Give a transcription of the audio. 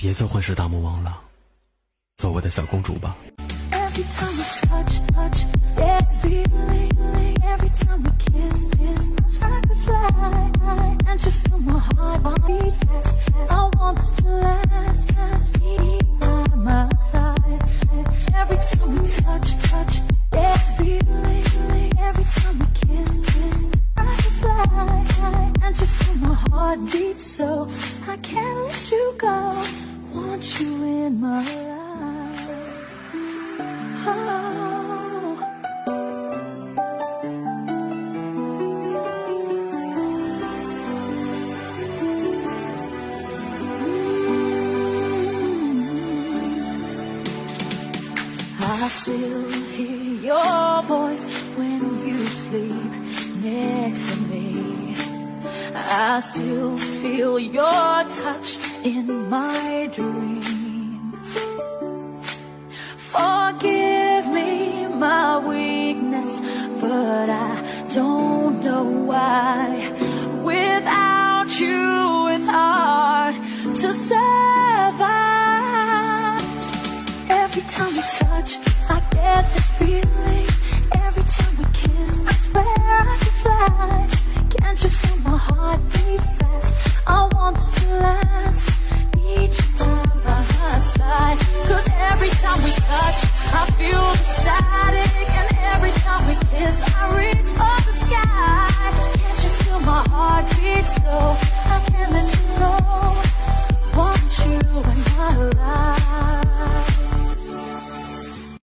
别做混世大魔王了，做我的小公主吧。My heart beat so I can't let you go. Want you in my life. Oh. I still hear your voice when you sleep next to me. I still feel your touch in my dream. Forgive me my weakness, but I don't know why. Without you, it's hard to survive. Every time we touch, I get the feeling. time we touch, I feel the static.